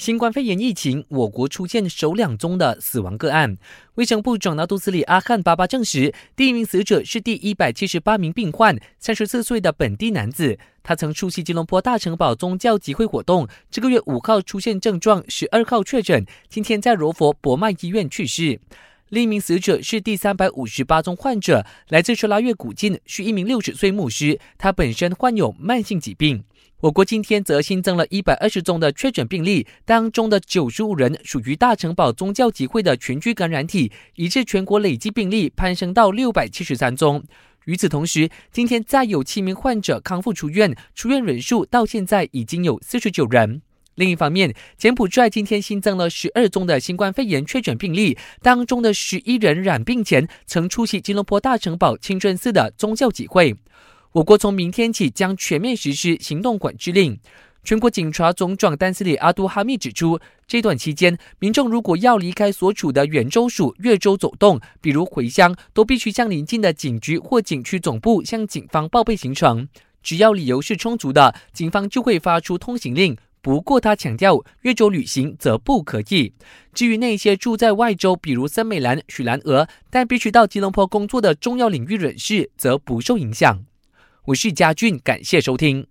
新冠肺炎疫情，我国出现首两宗的死亡个案。卫生部长纳杜斯里阿汉巴巴证实，第一名死者是第一百七十八名病患，三十四岁的本地男子。他曾出席吉隆坡大城堡宗教集会活动，这个月五号出现症状，十二号确诊，今天在柔佛博迈医院去世。另一名死者是第三百五十八宗患者，来自拉越古晋，是一名六十岁牧师，他本身患有慢性疾病。我国今天则新增了一百二十宗的确诊病例，当中的九十五人属于大城堡宗教集会的群居感染体，以致全国累计病例攀升到六百七十三宗。与此同时，今天再有七名患者康复出院，出院人数到现在已经有四十九人。另一方面，柬埔寨今天新增了十二宗的新冠肺炎确诊病例，当中的十一人染病前曾出席吉隆坡大城堡清真寺的宗教集会。我国从明天起将全面实施行动管制令。全国警察总长丹斯里阿杜哈密指出，这段期间，民众如果要离开所处的远州属越州走动，比如回乡，都必须向邻近的警局或景区总部向警方报备行程。只要理由是充足的，警方就会发出通行令。不过，他强调，越州旅行则不可以。至于那些住在外州，比如森美兰、许兰娥，但必须到吉隆坡工作的重要领域人士，则不受影响。我是嘉俊，感谢收听。